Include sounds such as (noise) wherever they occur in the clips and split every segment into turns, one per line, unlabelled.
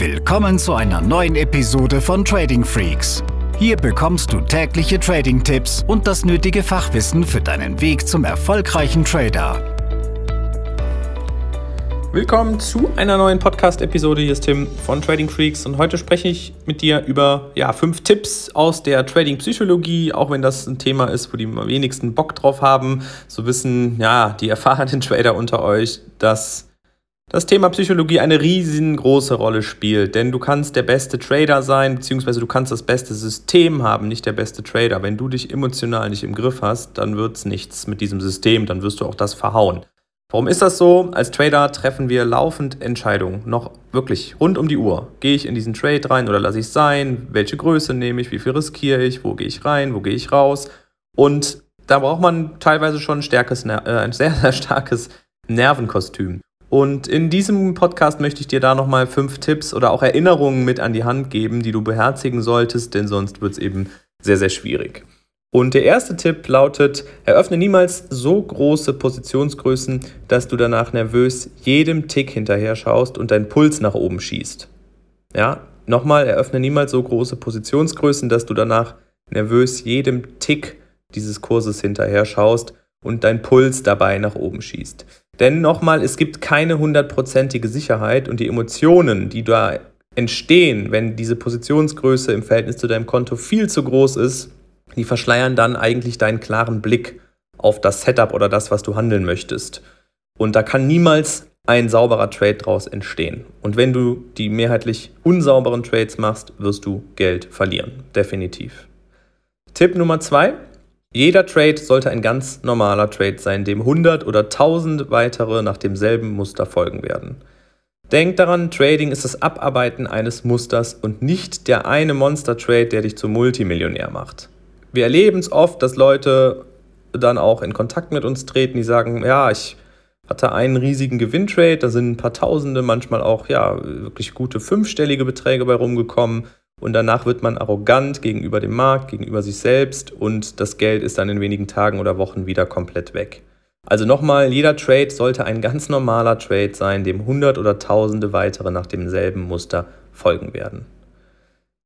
Willkommen zu einer neuen Episode von Trading Freaks. Hier bekommst du tägliche Trading-Tipps und das nötige Fachwissen für deinen Weg zum erfolgreichen Trader.
Willkommen zu einer neuen Podcast-Episode. Hier ist Tim von Trading Freaks und heute spreche ich mit dir über ja, fünf Tipps aus der Trading-Psychologie, auch wenn das ein Thema ist, wo die am wenigsten Bock drauf haben. So wissen ja die erfahrenen (laughs) Trader unter euch, dass das Thema Psychologie eine riesengroße Rolle spielt, denn du kannst der beste Trader sein, beziehungsweise du kannst das beste System haben, nicht der beste Trader. Wenn du dich emotional nicht im Griff hast, dann wird es nichts mit diesem System, dann wirst du auch das verhauen. Warum ist das so? Als Trader treffen wir laufend Entscheidungen, noch wirklich rund um die Uhr. Gehe ich in diesen Trade rein oder lasse ich es sein? Welche Größe nehme ich? Wie viel riskiere ich? Wo gehe ich rein? Wo gehe ich raus? Und da braucht man teilweise schon ein, stärkes, äh, ein sehr, sehr starkes Nervenkostüm. Und in diesem Podcast möchte ich dir da nochmal fünf Tipps oder auch Erinnerungen mit an die Hand geben, die du beherzigen solltest, denn sonst wird es eben sehr, sehr schwierig. Und der erste Tipp lautet, eröffne niemals so große Positionsgrößen, dass du danach nervös jedem Tick hinterher schaust und dein Puls nach oben schießt. Ja, nochmal, eröffne niemals so große Positionsgrößen, dass du danach nervös jedem Tick dieses Kurses hinterher schaust und dein Puls dabei nach oben schießt. Denn nochmal, es gibt keine hundertprozentige Sicherheit und die Emotionen, die da entstehen, wenn diese Positionsgröße im Verhältnis zu deinem Konto viel zu groß ist, die verschleiern dann eigentlich deinen klaren Blick auf das Setup oder das, was du handeln möchtest. Und da kann niemals ein sauberer Trade draus entstehen. Und wenn du die mehrheitlich unsauberen Trades machst, wirst du Geld verlieren. Definitiv. Tipp Nummer zwei. Jeder Trade sollte ein ganz normaler Trade sein, dem 100 oder 1000 weitere nach demselben Muster folgen werden. Denk daran, Trading ist das Abarbeiten eines Musters und nicht der eine Monster-Trade, der dich zum Multimillionär macht. Wir erleben es oft, dass Leute dann auch in Kontakt mit uns treten, die sagen, ja, ich hatte einen riesigen Gewinntrade, da sind ein paar Tausende, manchmal auch ja wirklich gute fünfstellige Beträge bei rumgekommen und danach wird man arrogant gegenüber dem Markt, gegenüber sich selbst und das Geld ist dann in wenigen Tagen oder Wochen wieder komplett weg. Also nochmal, jeder Trade sollte ein ganz normaler Trade sein, dem hundert oder tausende weitere nach demselben Muster folgen werden.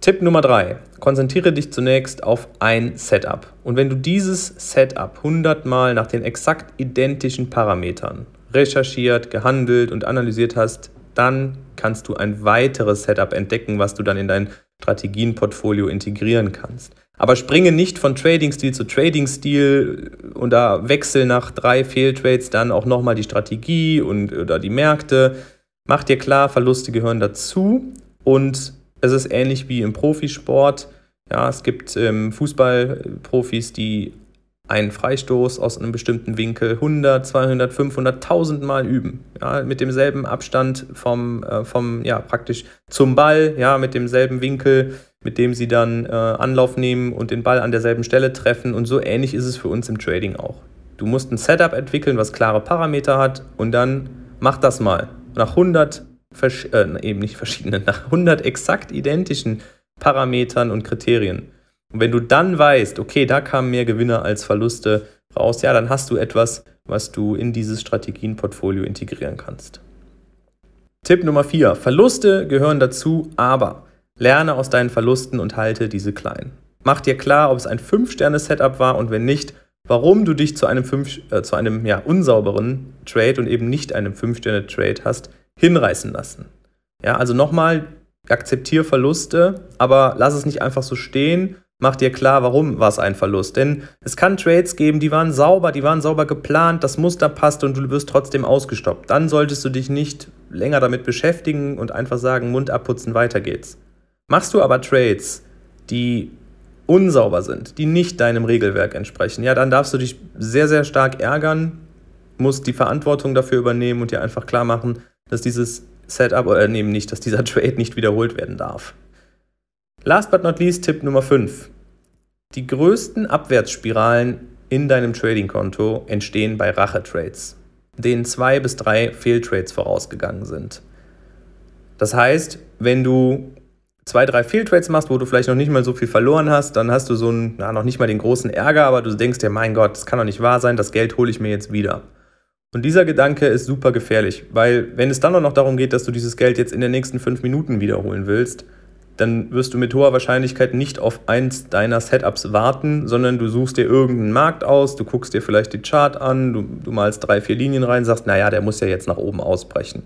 Tipp Nummer drei: Konzentriere dich zunächst auf ein Setup. Und wenn du dieses Setup 100 Mal nach den exakt identischen Parametern recherchiert, gehandelt und analysiert hast, dann kannst du ein weiteres Setup entdecken, was du dann in dein Strategienportfolio integrieren kannst. Aber springe nicht von Trading-Stil zu Trading-Stil und da wechsel nach drei Fehltrades dann auch nochmal die Strategie und oder die Märkte. Mach dir klar, Verluste gehören dazu und es ist ähnlich wie im Profisport. Ja, es gibt ähm, Fußballprofis, die einen Freistoß aus einem bestimmten Winkel 100, 200, 500, 1000 Mal üben. Ja, mit demselben Abstand vom, äh, vom, ja, praktisch zum Ball, ja, mit demselben Winkel, mit dem sie dann äh, Anlauf nehmen und den Ball an derselben Stelle treffen. Und so ähnlich ist es für uns im Trading auch. Du musst ein Setup entwickeln, was klare Parameter hat und dann mach das mal. Nach 100, äh, eben nicht verschiedenen, (laughs) nach 100 exakt identischen Parametern und Kriterien und wenn du dann weißt, okay, da kamen mehr Gewinne als Verluste raus, ja, dann hast du etwas, was du in dieses Strategienportfolio integrieren kannst. Tipp Nummer 4. Verluste gehören dazu, aber lerne aus deinen Verlusten und halte diese klein. Mach dir klar, ob es ein 5-Sterne-Setup war und wenn nicht, warum du dich zu einem, 5, äh, zu einem ja, unsauberen Trade und eben nicht einem 5-Sterne-Trade hast hinreißen lassen. Ja, also nochmal, akzeptiere Verluste, aber lass es nicht einfach so stehen, mach dir klar, warum war es ein Verlust. Denn es kann Trades geben, die waren sauber, die waren sauber geplant, das Muster passt und du wirst trotzdem ausgestoppt. Dann solltest du dich nicht länger damit beschäftigen und einfach sagen, Mund abputzen, weiter geht's. Machst du aber Trades, die unsauber sind, die nicht deinem Regelwerk entsprechen, ja, dann darfst du dich sehr, sehr stark ärgern, musst die Verantwortung dafür übernehmen und dir einfach klar machen, dass dieses Setup, oder äh, nehmen nicht, dass dieser (laughs) Trade nicht wiederholt werden darf. Last but not least Tipp Nummer 5. Die größten Abwärtsspiralen in deinem Trading-Konto entstehen bei Rache-Trades, denen zwei bis drei Fehltrades vorausgegangen sind. Das heißt, wenn du zwei, drei Fehltrades machst, wo du vielleicht noch nicht mal so viel verloren hast, dann hast du so einen, na, noch nicht mal den großen Ärger, aber du denkst dir, mein Gott, das kann doch nicht wahr sein, das Geld hole ich mir jetzt wieder. Und dieser Gedanke ist super gefährlich, weil wenn es dann auch noch darum geht, dass du dieses Geld jetzt in den nächsten fünf Minuten wiederholen willst, dann wirst du mit hoher Wahrscheinlichkeit nicht auf eins deiner Setups warten, sondern du suchst dir irgendeinen Markt aus, du guckst dir vielleicht die Chart an, du, du malst drei, vier Linien rein, sagst, naja, der muss ja jetzt nach oben ausbrechen.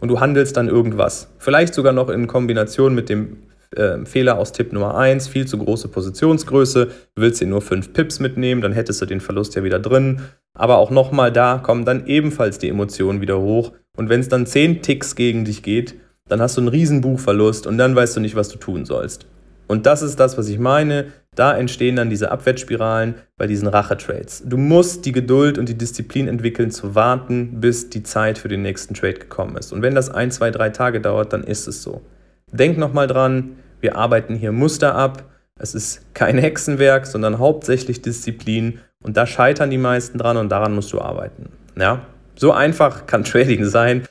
Und du handelst dann irgendwas. Vielleicht sogar noch in Kombination mit dem äh, Fehler aus Tipp Nummer 1, viel zu große Positionsgröße, du willst dir nur 5 Pips mitnehmen, dann hättest du den Verlust ja wieder drin. Aber auch nochmal da kommen dann ebenfalls die Emotionen wieder hoch. Und wenn es dann 10 Ticks gegen dich geht, dann hast du einen riesen Buchverlust und dann weißt du nicht, was du tun sollst. Und das ist das, was ich meine. Da entstehen dann diese Abwärtsspiralen bei diesen Rachetrades. Du musst die Geduld und die Disziplin entwickeln, zu warten, bis die Zeit für den nächsten Trade gekommen ist. Und wenn das ein, zwei, drei Tage dauert, dann ist es so. Denk nochmal dran, wir arbeiten hier Muster ab. Es ist kein (laughs) Hexenwerk, sondern hauptsächlich Disziplin. Und da scheitern die meisten dran und daran musst du arbeiten. Ja? So einfach kann Trading sein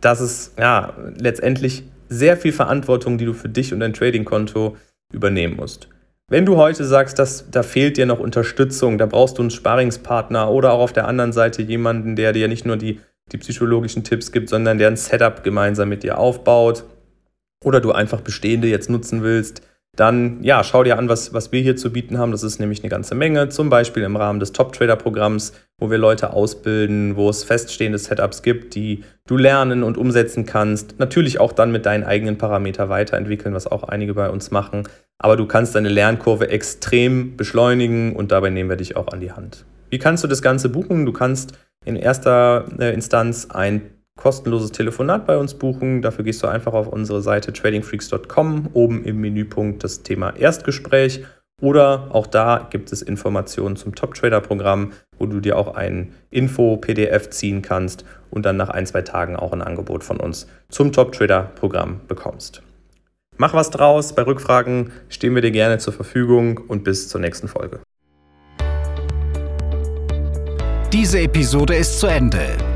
dass es ja letztendlich sehr viel Verantwortung, die du für dich und dein Trading-Konto übernehmen musst. Wenn du heute sagst, dass da fehlt dir noch Unterstützung, da brauchst du einen Sparingspartner oder auch auf der anderen Seite jemanden, der dir nicht nur die, die psychologischen Tipps gibt, sondern der ein Setup gemeinsam mit dir aufbaut oder du einfach bestehende jetzt nutzen willst, dann ja, schau dir an, was, was wir hier zu bieten haben. Das ist nämlich eine ganze Menge, zum Beispiel im Rahmen des Top-Trader-Programms, wo wir Leute ausbilden, wo es feststehende Setups gibt, die du lernen und umsetzen kannst. Natürlich auch dann mit deinen eigenen Parameter weiterentwickeln, was auch einige bei uns machen. Aber du kannst deine Lernkurve extrem beschleunigen und dabei nehmen wir dich auch an die Hand. Wie kannst du das Ganze buchen? Du kannst in erster äh, Instanz ein kostenloses Telefonat bei uns buchen. Dafür gehst du einfach auf unsere Seite tradingfreaks.com, oben im Menüpunkt das Thema Erstgespräch. Oder auch da gibt es Informationen zum Top-Trader-Programm, wo du dir auch ein Info-PDF ziehen kannst und dann nach ein, zwei Tagen auch ein Angebot von uns zum Top-Trader-Programm bekommst. Mach was draus, bei Rückfragen stehen wir dir gerne zur Verfügung und bis zur nächsten Folge.
Diese Episode ist zu Ende.